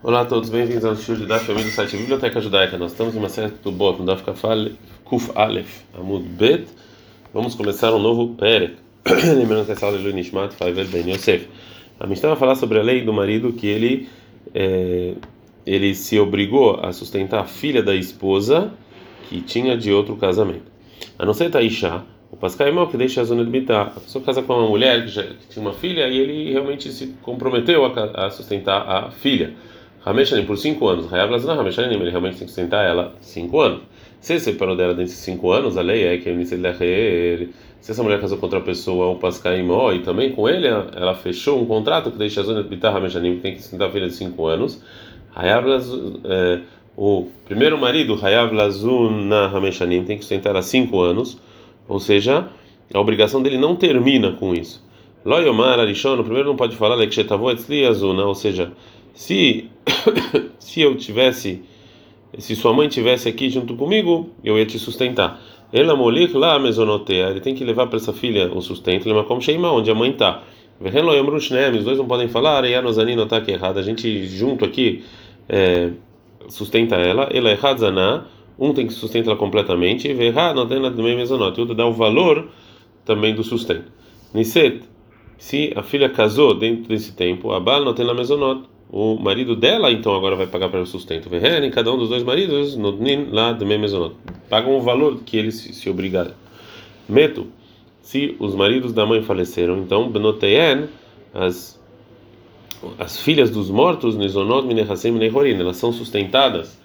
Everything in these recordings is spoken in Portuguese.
Olá a todos, bem-vindos ao estudo da família do site Biblioteca Judaica. Nós estamos em uma série do Bot, no Daf Kuf Aleph, Amud Bet. Vamos começar um novo Perek. Lembrando que essa aula é de Nishmat Faivel Ben Yosef. A Mishnah vai falar sobre a lei do marido que ele, é, ele se obrigou a sustentar a filha da esposa que tinha de outro casamento. A não ser Taisha, o Pascal é que deixa a zona de bitar. A pessoa casa com uma mulher que, já, que tinha uma filha e ele realmente se comprometeu a, a sustentar a filha. Rameshanim por cinco anos. Hayav Lazna Rameshanim, ele realmente tem que sustentar ela cinco anos. Se ele separou dela desses cinco anos, a lei é que ele se essa mulher casou com outra pessoa, o Pascaimó, e também com ele, ela fechou um contrato que deixa a zona de Bitar Rameshanim, que tem que sustentar a filha de cinco anos. Hayav é, o primeiro marido, Hayav Lazuna Rameshanim, tem que sustentar ela cinco anos, ou seja, a obrigação dele não termina com isso. Loyomar Arishon, o primeiro não pode falar, ou seja, se se eu tivesse se sua mãe tivesse aqui junto comigo, eu ia te sustentar. Ela molir lá ele tem que levar para essa filha o sustento, ele como sheima onde a mãe está. Os dois não podem falar, e a Nozanino está aqui errado. A gente junto aqui é, sustenta ela, ela é Hadzana, um tem que sustentar ela completamente, e Verra não tem nada do meio mesonote, outro dá o valor também do sustento. Niset, se a filha casou dentro desse tempo, a Bal não tem na mesonote o marido dela então agora vai pagar para o sustento. Em cada um dos dois maridos, lá pagam o valor que eles se obrigaram. Meto, se os maridos da mãe faleceram, então benoteien as as filhas dos mortos, elas são sustentadas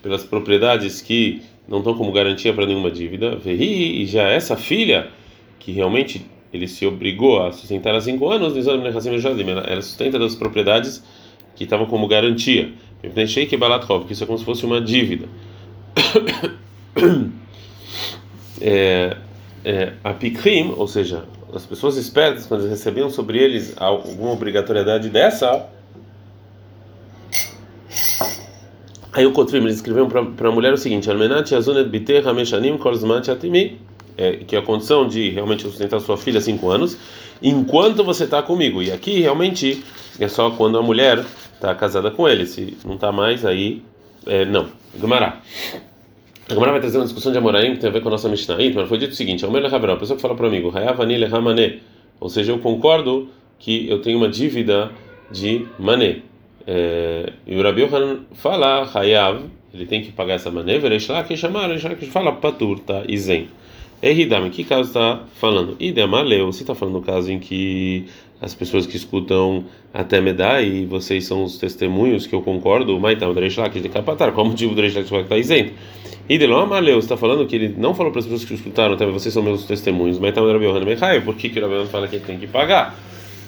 pelas propriedades que não estão como garantia para nenhuma dívida. Vehi, e já essa filha que realmente ele se obrigou a sustentar há cinco anos, ela sustenta das propriedades que estavam como garantia. Sheik Balatrov, que isso é como se fosse uma dívida. é, é, a Pikrim, ou seja, as pessoas espertas, quando recebiam sobre eles alguma obrigatoriedade dessa, aí o Kotrim, eles escreveram para a mulher o seguinte: Almenat Yazunet Biter Hameshanim Korzmat Atimi é, que é a condição de realmente sustentar sua filha cinco anos, enquanto você está comigo. E aqui realmente é só quando a mulher está casada com ele. Se não está mais, aí é, não. Gumará. A vai trazer uma discussão de Amoraim que tem a ver com a nossa Mishnah. Mas foi dito o seguinte: a pessoa que fala para o amigo, ou seja, eu concordo que eu tenho uma dívida de mané. É, e o Rabi Yohan fala, Hayav, ele tem que pagar essa mané, que chamar, que fala patur, tá? Izen. Eridame, que caso está falando? Idemaleu, você está falando do caso em que as pessoas que escutam até Medai e vocês são os testemunhos que eu concordo, mas então, Dreshlak de Kapatar, qual o motivo do Dreshlak está isento? Idelon Amaleu, você está falando que ele não falou para as pessoas que escutaram, até vocês são meus testemunhos, mas então, Rabi Yohanan Mechai, por que, que o Rabi fala que ele tem que pagar?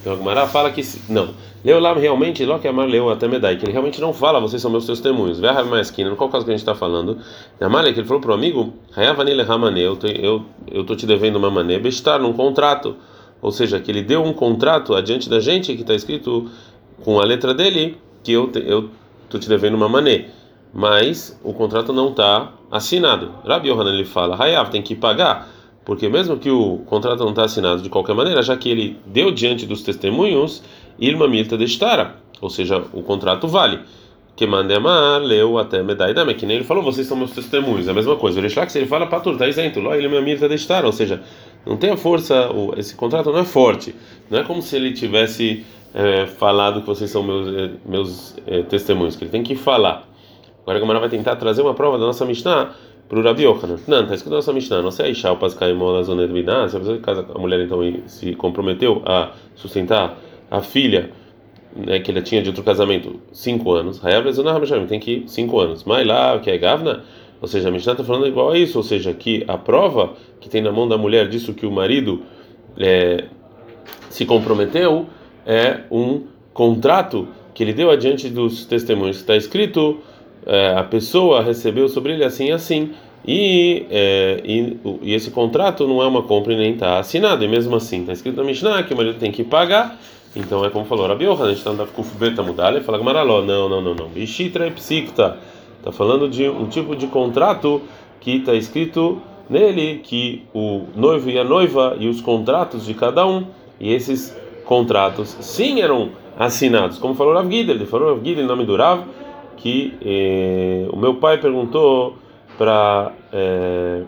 Então, a fala que não. Leulam realmente, Lo que amar leu até Medai, que ele realmente não fala, vocês são meus testemunhos. Verra mais esquina, no qual caso que a gente está falando? Amalek, ele falou para o amigo, Hayavanile Ramane, eu tô te devendo uma mané, bestar num contrato. Ou seja, que ele deu um contrato adiante da gente que está escrito com a letra dele que eu tô te devendo uma mané. Mas o contrato não está assinado. Rabi Yohanan ele fala, Hayav tem que pagar porque mesmo que o contrato não está assinado de qualquer maneira, já que ele deu diante dos testemunhos, Irma Milta destara, ou seja, o contrato vale. Que mandemar leu até medaidame, que nem ele falou, vocês são meus testemunhos, é a mesma coisa. O Rishlak, se ele fala patur, está isento, lá ele Milta destara, ou seja, não tem a força, esse contrato não é forte, não é como se ele tivesse é, falado que vocês são meus, é, meus é, testemunhos, que ele tem que falar. Agora a Gamara vai tentar trazer uma prova da nossa Mishnah para o Rabi Yochanan. Não, está escrito na nossa Mishnah, não sei Aisha, o Pascaimon na zona de Biná, se a pessoa casa, a mulher então se comprometeu a sustentar a filha né, que ele tinha de outro casamento, cinco anos, Hayav tem que ir cinco anos. Mas lá, que é Gavna, ou seja, a Mishnah está falando igual a isso, ou seja, que a prova que tem na mão da mulher disso que o marido é, se comprometeu é um contrato que ele deu adiante dos testemunhos. Está escrito é, a pessoa recebeu sobre ele assim e assim. E, é, e, e, esse contrato não é uma compra e nem está assinado, e mesmo assim está escrito na Mishnah que o marido tem que pagar. Então é como falou Rabi Yohanan, a gente está andando com Fubeta Mudalha e fala Gamaraló, não, não, não, não. Ishitra Psikta, está falando de um tipo de contrato que está escrito nele que o noivo e a noiva e os contratos de cada um, e esses contratos sim eram assinados. Como falou Rav Gidel, ele falou Rav Gidel, em nome do Rav, que eh, o meu pai perguntou para eh,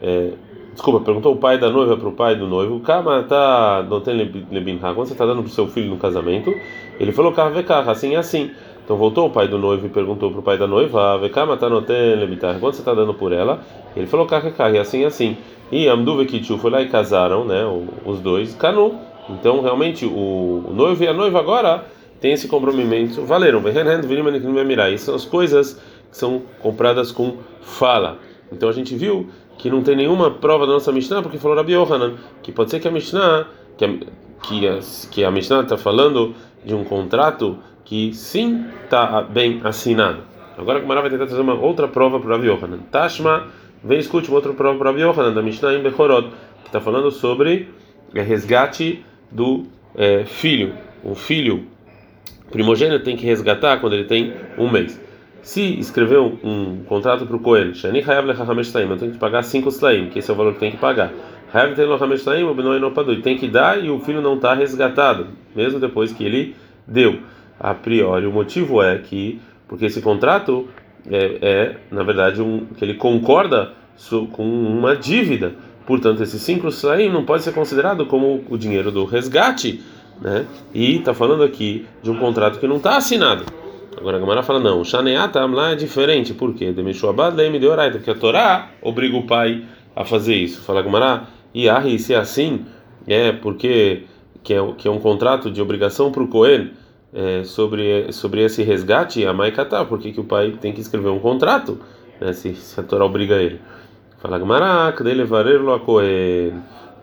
eh, desculpa, perguntou o pai da noiva para o pai do noivo, Kama tá não tem lebinha, quando você está dando para o seu filho no casamento, ele falou Kavekah, assim é assim. Então voltou o pai do noivo e perguntou para o pai da noiva, Vekama tá não tem lebitar, quando você está dando por ela, ele falou Kavekah, e assim é assim. E Amdu Vekichu foi lá e casaram, né, os dois, Kanu. Então realmente o noivo e a noiva agora tem esse comprometimento, valeram. Isso são as coisas que são compradas com fala. Então a gente viu que não tem nenhuma prova da nossa Mishnah, porque falou Rabi Yohanan, que pode ser que a Mishnah, que a, que a, que a Mishnah está falando de um contrato que sim está bem assinado. Agora a Gemara vai tentar trazer uma outra prova para Rabi Yohanan. Tashma, vem escute uma outra prova para Rabi Yohanan, da Mishnah em Bechorot, que está falando sobre resgate do é, filho. O filho primogênito tem que resgatar quando ele tem um mês. Se escreveu um contrato para o Cohen, Shani Hayav Lechachamesh Slaim, eu tenho que pagar 5 Slaim, que esse é o valor que tem que pagar. Hayav tem Lechachamesh Slaim, o Benoi Nopadu, tem que dar e o filho não está resgatado, mesmo depois que ele deu. A priori, o motivo é que, porque esse contrato é, é na verdade, um, que ele concorda com uma dívida. Portanto, esse 5 Slaim não pode ser considerado como o dinheiro do resgate, né? E está falando aqui de um contrato que não está assinado. Agora a Gamara fala, não, o Shaneata lá é diferente, por quê? Porque a Torá obriga o pai a fazer isso. Fala Gamara, e aí, se é assim, é porque que é, que é um contrato de obrigação para o Cohen é, sobre, sobre esse resgate, a Maikatá, por que, o pai tem que escrever um contrato, né, se, se a Torá obriga ele? Fala Gamara, cadê levarelo a Cohen?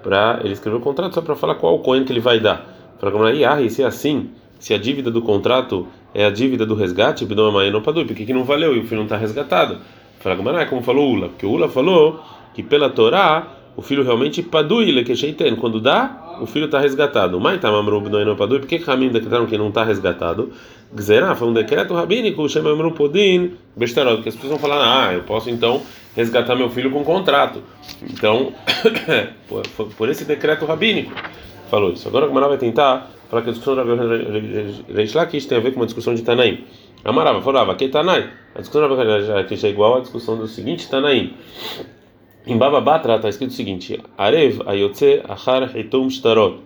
Para ele escrever o contrato só para falar qual Cohen que ele vai dar. Fala aí, se é assim, se a dívida do contrato é a dívida do resgate, não por que, não valeu e o filho não está resgatado? Fala Gamara, como falou Ula, porque Ula falou que pela Torá o filho realmente padui, que quando dá, o filho está resgatado. Mas tá mamru não padui, por que Ramin decretaram que não está resgatado? Gzerá foi um decreto rabínico, chama mamru podin, bestarot, que as pessoas vão falar, ah, eu posso então resgatar meu filho com contrato. Então, por esse decreto rabínico, falou isso. Agora a Gamara vai tentar Fala que a discussão da Reish Lakish tem a ver com uma discussão de Tanaim. Amarava, falava, que Tanai. A discussão da Reish Lakish é igual à discussão do seguinte Tanaim. Em Baba Batra está escrito o seguinte: Arev ayotze achar hitum shtarot.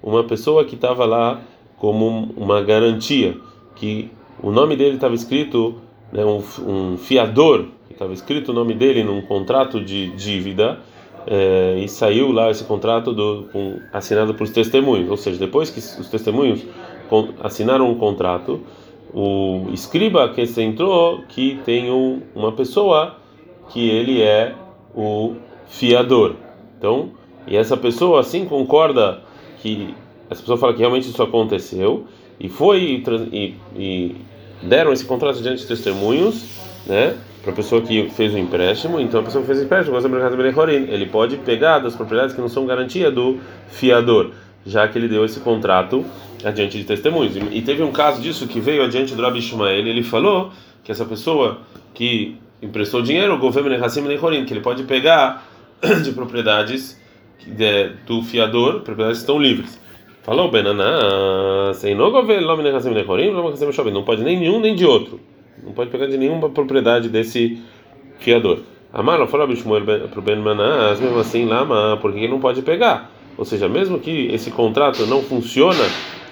Uma pessoa que estava lá como uma garantia, que o nome dele estava escrito, né, um, um fiador, estava escrito o nome dele num contrato de dívida é, e saiu lá esse contrato do, com, assinado por os testemunhos, ou seja, depois que os testemunhos com, assinaram um contrato, o escriba que se entrou que tem um, uma pessoa que ele é o fiador. Então, e essa pessoa assim concorda que essa pessoa fala que realmente isso aconteceu e foi e, e deram esse contrato diante de testemunhos, né? Para a pessoa que fez o empréstimo, então a pessoa que fez o empréstimo, ele pode pegar das propriedades que não são garantia do fiador, já que ele deu esse contrato adiante de testemunhos. E teve um caso disso que veio adiante do Rabi Ishmael, ele falou que essa pessoa que emprestou dinheiro, o governo que ele pode pegar de propriedades do fiador, propriedades que estão livres. Falou, Benana, sem não não pode nem nenhum nem de outro. Não pode pegar de nenhuma propriedade desse fiador. Amaro, fala para o Ben Manás, mesmo assim, Lama, por que não pode pegar? Ou seja, mesmo que esse contrato não funciona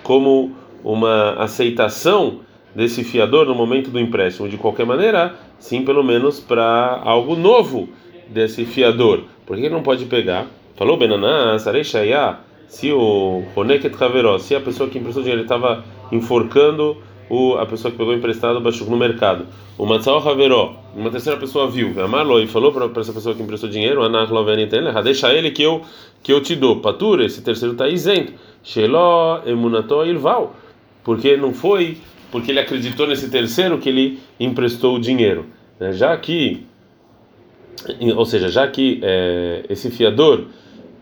como uma aceitação desse fiador no momento do empréstimo, de qualquer maneira, sim, pelo menos para algo novo desse fiador. Por que não pode pegar? Falou Benanás, Areishayá, se o Honeket Haveró, se a pessoa que emprestou dinheiro estava enforcando o, a pessoa que pegou emprestado no mercado. O Matzal Haveró, uma terceira pessoa viu, Amarlo e falou para essa pessoa que emprestou dinheiro, deixa ele que eu que eu te dou. Patura, esse terceiro está isento. Sheló emunato ilval, porque não foi porque ele acreditou nesse terceiro que ele emprestou o dinheiro, né? já que, ou seja, já que é, esse fiador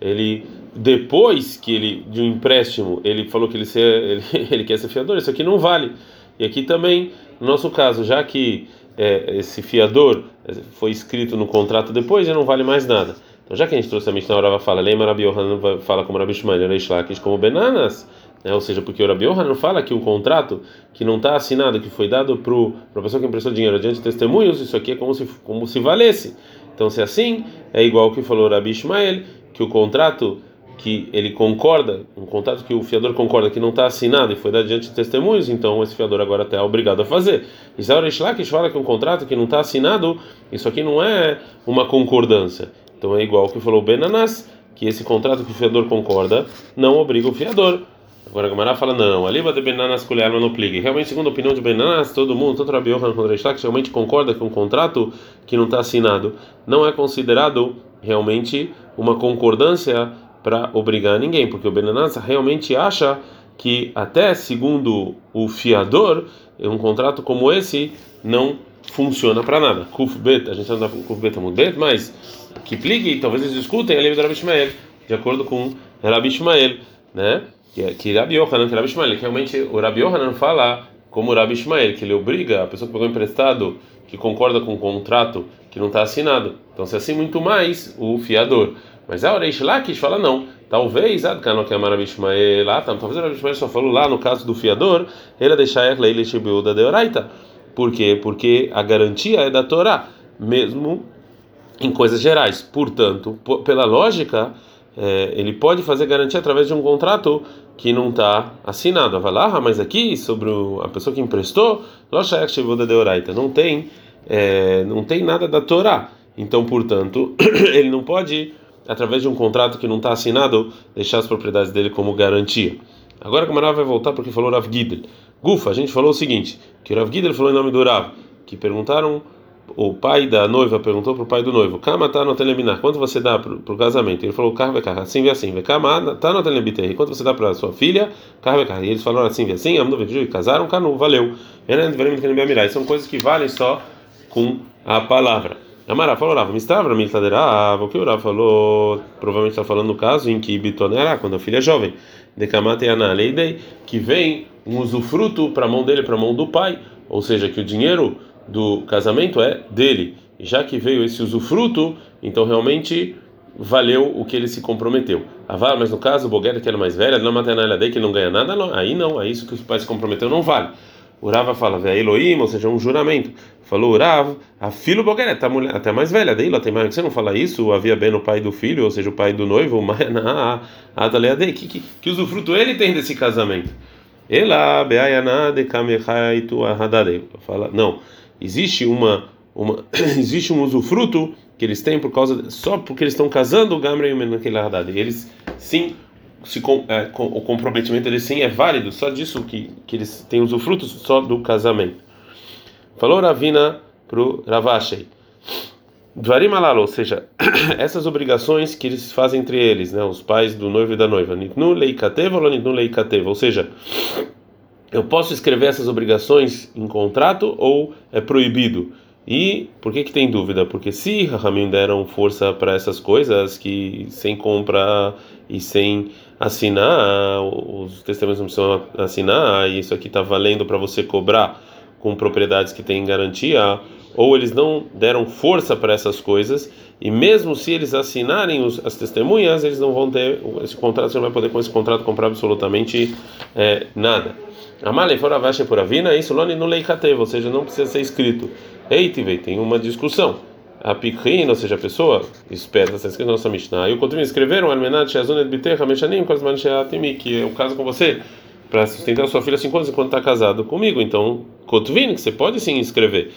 ele depois que ele de um empréstimo ele falou que ele, ser, ele, ele quer ser fiador, isso aqui não vale. E aqui também, no nosso caso, já que é, esse fiador é, foi escrito no contrato depois, já não vale mais nada. Então, já que a gente trouxe a Mishnah Orava fala, lembra Rabi Yohanan fala como Rabi Shmuel, Reish Lakish como Benanas, né? ou seja, porque o Rabi não fala que um contrato que não está assinado, que foi dado para a pessoa que emprestou dinheiro diante de testemunhos, isso aqui é como se, como se valesse. Então, se é assim, é igual que falou o Rabi Ishmael, que o contrato que ele concorda, um contrato que o fiador concorda que não está assinado e foi dado diante de testemunhos, então esse fiador agora está obrigado a fazer. Israel Ishlakish fala que um contrato que não está assinado, isso aqui não é uma concordância. Então é igual que falou Benanas, que esse contrato que o fiador concorda não obriga o fiador. Agora a Gamara fala, não, ali vai de Benanas colher no pligue. Realmente, segundo a opinião de Benanas, todo mundo, tanto Rabi Yohanan quanto Reishlak, realmente concorda que um contrato que não está assinado não é considerado realmente uma concordância para obrigar ninguém, porque o Benanassa realmente acha que até segundo o fiador, um contrato como esse não funciona para nada. Kufbet, a gente anda com Kufbet Bet, mas que pligue, talvez eles discutem a lei do Rabi Ishmael, de acordo com Rabi Ishmael, né? Que, é, que Rabi Yohanan, que Rabi Ishmael, que realmente o Rabi Yohanan fala como o Rabi Ishmael, que ele obriga a pessoa que pegou emprestado, que concorda com o contrato que não está assinado. Então, se assim muito mais o fiador. Mas a Oreish Lakish fala não. Talvez, Adkano que Amar Abishmael, lá, talvez o Abishmael só falou lá no caso do fiador, ele deixar Leile Shibiuda de Oraita. Por quê? Porque a garantia é da Torá, mesmo em coisas gerais. Portanto, pela lógica, é, ele pode fazer garantia através de um contrato que não está assinado. Vai lá, mas aqui sobre a pessoa que emprestou, não tem, é, não tem nada da Torá. Então, portanto, ele não pode através de um contrato que não está assinado, deixar as propriedades dele como garantia. Agora que o Marav vai voltar porque falou Rav Gidel. Gufa, a gente falou o seguinte, que Rav Gidel falou em nome do Rav, que perguntaram, o pai da noiva perguntou para o pai do noivo, Kama tá no teleminar, quanto você dá para o casamento? Ele falou, Carve carro, assim e assim, Kama tá no telebiter, quanto você dá para sua filha? Carve carro. E eles falaram assim e assim, Amnu e casaram, Canu, valeu. São coisas que valem só com a palavra. Amara falou, Rav, mistavra miltaderava, o que o Rav falou, provavelmente está falando no caso em que Bitonerá, quando a filha é jovem, decamate analeidei, que vem um usufruto para a mão dele, para a mão do pai, ou seja, que o dinheiro do casamento é dele. E já que veio esse usufruto, então realmente valeu o que ele se comprometeu. Avar, mas no caso, o Boguera, que era mais velha, não materna que ele não ganha nada, não. aí não, aí isso que o pai se comprometeu não vale. O Rava fala, Vé Elohim, ou seja, um juramento. Falou o Rav, a filho Bogueret, a mulher até mais velha, lá tem mais, você não fala isso, havia bem o pai do filho, ou seja, o pai do noivo, que, que, que usufruto ele tem desse casamento. Ela, Beayana de Kamechaitu Ahadade. Fala, não, existe uma, uma existe um usufruto que eles têm por causa só porque eles estão casando o Gamre e o Haddad. Eles sim se com, é, com, o comprometimento deles sim é válido, só disso que, que eles têm usufrutos só do casamento. Falou Ravina pro Ravashei. Dvarim alalo, ou seja, essas obrigações que eles fazem entre eles, né, os pais do noivo e da noiva. Nitnu leikateva ou nitnu ou seja, eu posso escrever essas obrigações em contrato ou é proibido? E por que que tem dúvida? Porque se Rahamim deram força para essas coisas que sem compra e sem assinar, os testemunhos não precisam assinar, e isso aqui está valendo para você cobrar com propriedades que têm garantia, ou eles não deram força para essas coisas, e mesmo se eles assinarem os, as testemunhas, eles não vão ter esse contrato, você não vai poder com esse contrato comprar absolutamente é, nada. Amalei fora vache por avina, isso lone no leikateva, ou seja, não precisa ser escrito. Eitive, tem uma discussão. A pikrin, ou seja, a pessoa esperta, está escrito na nossa Mishnah. E o Kotvim escreveram, Almenat Shazunet Biterra Meshanim, Kozman Sheatimi, que é o caso com você, para sustentar sua filha cinco anos enquanto está casado comigo. Então, Kotvin, que você pode sim escrever.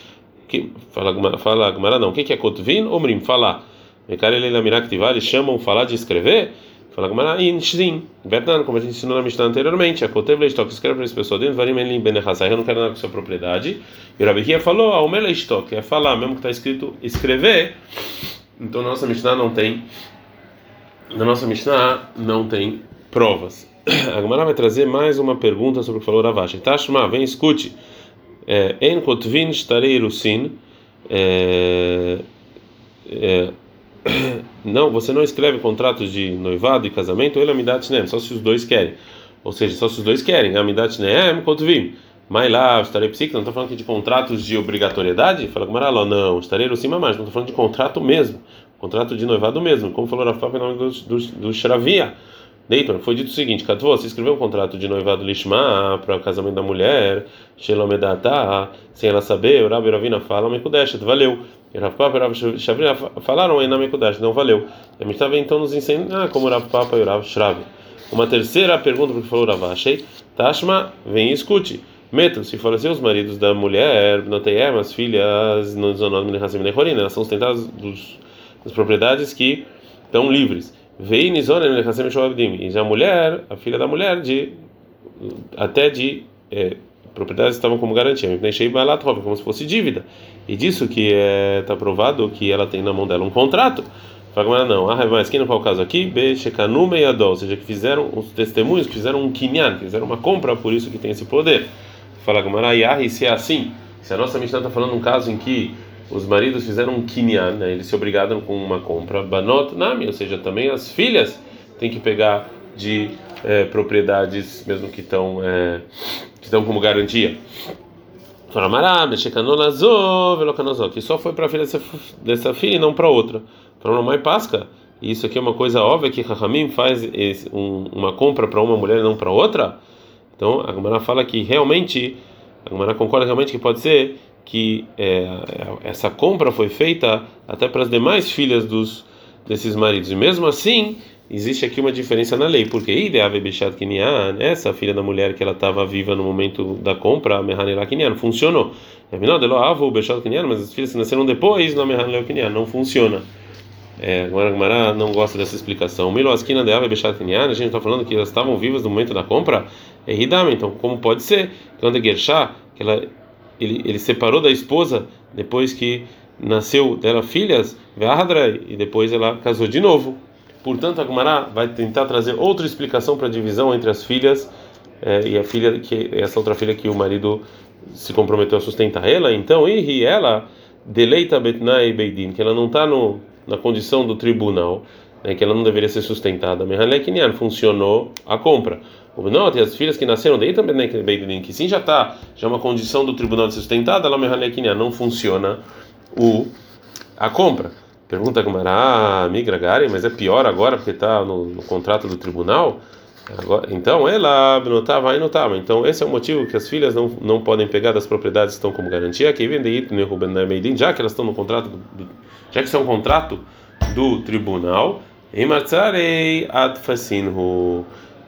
Que, fala, fala Gumara não. O que, que é Kotvin? Omrim, falar. Eles chamam falar de escrever? Fala Gumara, Inshrim. Betnan, como a gente ensinou na Mishnah anteriormente, a Kotev Leistok escreve para essa pessoa dentro, Varim Elim Benehazai, eu não quero nada com sua propriedade. E o Rabi falou, a Omer Leistok, é falar, mesmo que está escrito escrever. Então, na nossa Mishnah não tem. Na nossa Mishnah não tem provas. A Gemara vai trazer mais uma pergunta sobre o que falou Ravashi. Tashma, vem, escute. É, en kotvin starei rusin. É, é, não, você não escreve contratos de noivado e casamento, ele amidat nem, só se os dois querem. Ou seja, só se os dois querem. Amidat nem, kotvin. Mas lá, estarei psíquico, não estou falando aqui de contratos de obrigatoriedade? Fala com Maraló, não, estarei cima mais, não estou falando de contrato mesmo, contrato de noivado mesmo, como falou Rafa em nome do, do, do Deitor, foi dito o seguinte: Katvô, você escreveu um contrato de noivado lishma para o casamento da mulher, Shelomedata, sem ela saber, o Rabi Ravina fala, Mekudeshet, valeu. E Rav Papa e Rav Shavina falaram aí na Mekudash, não valeu. A gente estava então nos ensinando ah, como Rav Papa e Rav Shravi. Uma terceira pergunta porque falou Rav Ashei, Tashma, vem e escute. Metam, se faleceu os maridos da mulher, não tem as filhas, não elas são sustentadas dos, das propriedades que estão livres. E a mulher, a filha da mulher, de até de é, propriedades estavam como garantia, como se fosse dívida. E disso que está é, tá provado que ela tem na mão dela um contrato. Fala, não, ah, mas quem não foi o caso aqui? Bechekanu meiadol, ou seja, que fizeram os testemunhos, que fizeram um kinyan, que fizeram uma compra, por isso que tem esse poder. Fala Gamara, e se é assim, se a nossa Mishnah está falando um caso em que os maridos fizeram um kinyan, né, eles se obrigaram com uma compra, banot nami, ou seja, também as filhas têm que pegar de é, propriedades, mesmo que estão é, que estão como garantia. Que só foi para a filha dessa, dessa filha e não para outra. Para uma mãe pasca. Isso aqui é uma coisa óbvia que Rahamim faz esse, um, uma compra para uma mulher e não para outra. Então a Gemara fala que realmente, a Gemara concorda realmente que pode ser que é, essa compra foi feita até para as demais filhas dos desses maridos. E mesmo assim, existe aqui uma diferença na lei, porque essa filha da mulher que ela estava viva no momento da compra, a funcionou. Mas as filhas que nasceram depois, não funciona. É, agora a Gemara não gosta dessa explicação. Milo Askina de Ave Bechat a gente está falando que elas estavam vivas no momento da compra, é Hidam, então como pode ser? Quando é Gershá, que ela, ele, ele separou da esposa depois que nasceu dela filhas, e depois ela casou de novo. Portanto, a Gemara vai tentar trazer outra explicação para a divisão entre as filhas é, e a filha que essa outra filha que o marido se comprometeu a sustentar ela. Então, e ela deleita Betnai Beidin, que ela não está na condição do tribunal, né, que ela não deveria ser sustentada. Funcionou a compra. O e as filhas que nasceram daí também Beidin, que sim já está já é uma condição do tribunal de sustentada, ela não funciona o a compra. Pergunta Gumara, ah, migra Gari, mas é pior agora porque está no, no, contrato do tribunal. Agora, então, ela notava aí notava. Então, esse é o motivo que as filhas não, não podem pegar das propriedades que estão como garantia. Que vende já que elas estão no contrato, do, já que isso é um contrato do tribunal.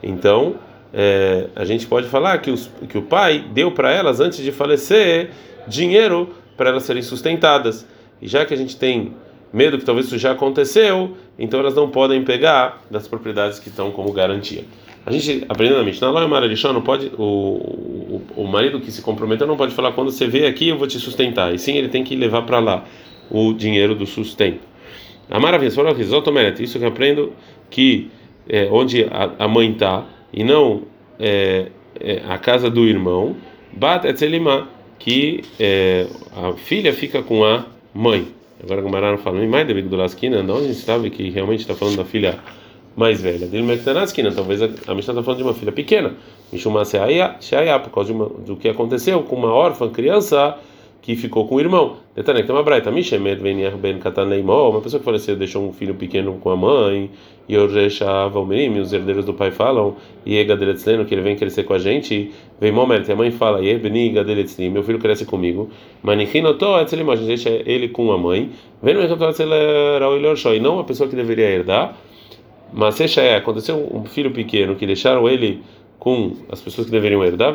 Então, é, a gente pode falar que, os, que o pai deu para elas antes de falecer dinheiro para elas serem sustentadas. E já que a gente tem medo que talvez isso já aconteceu, então elas não podem pegar das propriedades que estão como garantia. A gente aprendendo na Mishnah, lá em não pode o, o, o marido que se comprometeu não pode falar quando você vê aqui eu vou te sustentar. E sim, ele tem que levar para lá o dinheiro do sustento. A maravilha, isso que eu aprendo que é, onde a, a mãe está e não é, é, a casa do irmão, bat etzelimá, que é, a filha fica com a mãe. Agora o Gumará fala, mais David do Lasquina, onde a gente sabe que realmente está falando da filha mais velha. Dele Mektanasquina, talvez a, a Mishnah está falando de uma filha pequena. Mishuma Sheaya, por causa uma, do que aconteceu com uma órfã criança que ficou com o irmão. Detalhe, uma uma pessoa que faleceu deixou um filho pequeno com a mãe, e Orjesha Valmerim, os herdeiros do pai falam, e que ele vem crescer com a gente, vem Momer, a mãe fala, meu filho cresce comigo, deixa ele com a mãe, vem no e não a pessoa que deveria herdar, mas é, aconteceu um filho pequeno que deixaram ele com as pessoas que deveriam herdar,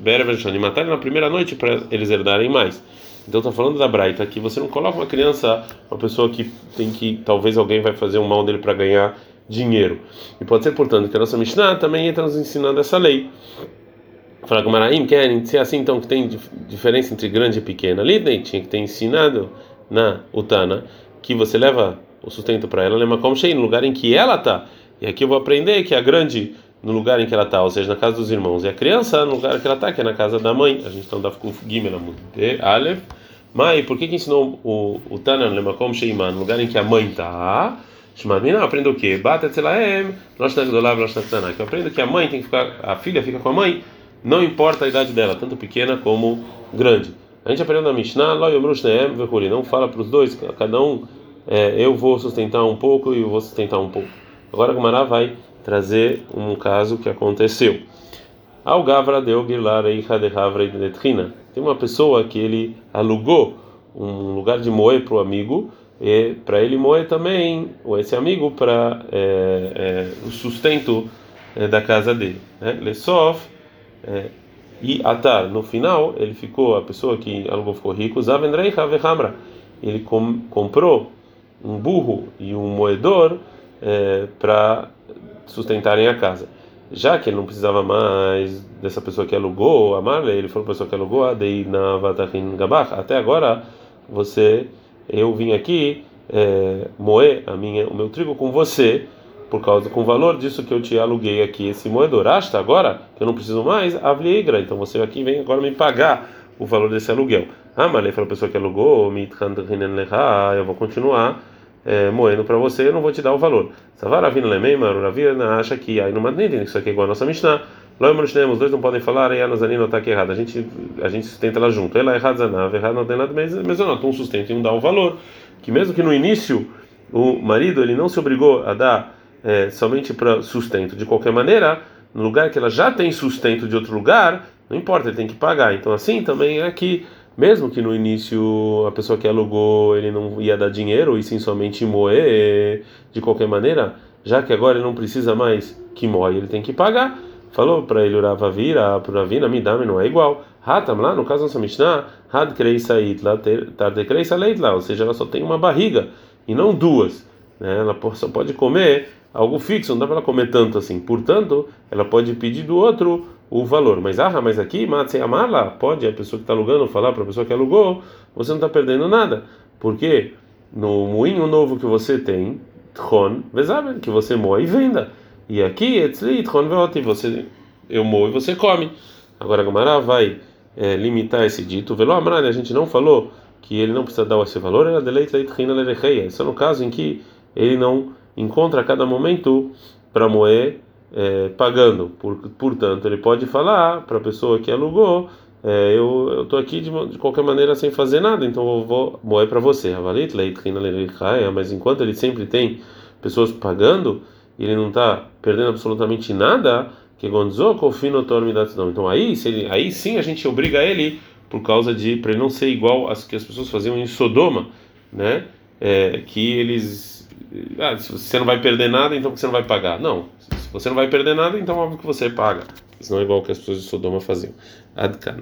Vechartu, e mataram na primeira noite para eles herdarem mais. Então está falando da Braita que você não coloca uma criança, uma pessoa que tem que talvez alguém vai fazer um mal dele para ganhar dinheiro. E pode ser, portanto, que a nossa Mishnah também entra nos ensinando essa lei. Fala Maraim, quer ser assim então que tem diferença entre grande e pequena. Ali tinha que ter ensinado na Utana que você leva o sustento para ela, lembra como cheio no lugar em que ela está. E aqui eu vou aprender que a grande no lugar em que ela está, ou seja, na casa dos irmãos, e a criança no lugar que ela está, que é na casa da mãe. A gente está no Kuf Gimel de Aleph. Mãe, por que, que ensinou o, o Tanan Lemakom Sheiman, no lugar em que a mãe está? Shmadmina aprende o quê? Bata Tzelaem, que eu aprendo que a mãe tem que ficar, a filha fica com a mãe, não importa a idade dela, tanto pequena como grande. A gente aprendeu na Mishnah, não fala para os dois, cada um, é, eu vou sustentar um pouco e eu vou sustentar um pouco. Agora a Gumara vai trazer um caso que aconteceu. Ao Gavra deu Tem uma pessoa que ele alugou um lugar de moer para o amigo, e para ele moer também, ou esse amigo, para é, é, o sustento é, da casa dele. Né? Lesof é, e Atar. No final, ele ficou, a pessoa que alugou ficou rico, Zavendreicha Vehamra. Ele com, comprou um burro e um moedor é, para sustentarem a casa já que ele não precisava mais dessa pessoa que alugou, a Marley, ele falou para a pessoa que alugou, até agora você, eu vim aqui é, moer a minha, o meu trigo com você, por causa com o valor disso que eu te aluguei aqui, esse moedor. Asta agora que eu não preciso mais, avligra, então você aqui vem agora me pagar o valor desse aluguel. Ah, Marley falou para a pessoa que alugou, eu vou continuar é, moendo para você, eu não vou te dar o valor. Savaravina Lemeimar, Ravina acha que aí no Madnitin, isso aqui é igual a nossa Mishnah. Loimor Shneim, os dois não podem falar, e a Nazanina está aqui errado. A gente, a gente sustenta ela junto. Ela é errada, Zanav, errado não tem nada, mas, eu não, um sustento e um dá o valor. Que mesmo que no início o marido ele não se obrigou a dar é, somente para sustento, de qualquer maneira, no lugar que ela já tem sustento de outro lugar, não importa, ele tem que pagar. Então assim também é aqui mesmo que no início a pessoa que alugou ele não ia dar dinheiro e sim somente moer de qualquer maneira, já que agora ele não precisa mais que moe, ele tem que pagar. Falou para ele Urava vira, para Ravina, me dá, não é igual. Hatam lá, no caso nossa Mishnah, had kreisa itla, tarde kreisa leitla, ou seja, ela só tem uma barriga e não duas. Né? Ela só pode comer algo fixo, não dá para ela comer tanto assim. Portanto, ela pode pedir do outro o valor. Mas ah, mas aqui, Matsei Amala, pode a pessoa que está alugando falar para a pessoa que alugou, você não está perdendo nada. Porque no moinho novo que você tem, Vezaben, que você moe e venda. E aqui, Etzli, Veoti, você eu moe e você come. Agora a Gamara vai é, limitar esse dito. Velo a gente não falou que ele não precisa dar esse valor, era deleite leitrina lerecheia. Isso é no caso em que ele não encontra a cada momento para moer é, pagando. Por, portanto, ele pode falar para a pessoa que alugou: é, Eu estou aqui de, de, qualquer maneira sem fazer nada, então eu vou moer para você. Mas enquanto ele sempre tem pessoas pagando, ele não está perdendo absolutamente nada, que então aí, se ele, aí sim a gente obriga ele por causa de para ele não ser igual às que as pessoas faziam em Sodoma, né? É, que eles ah, se você não vai perder nada, então você não vai pagar. Não, se você não vai perder nada, então óbvio que você paga. Senão é igual que as pessoas de Sodoma faziam. Adkan.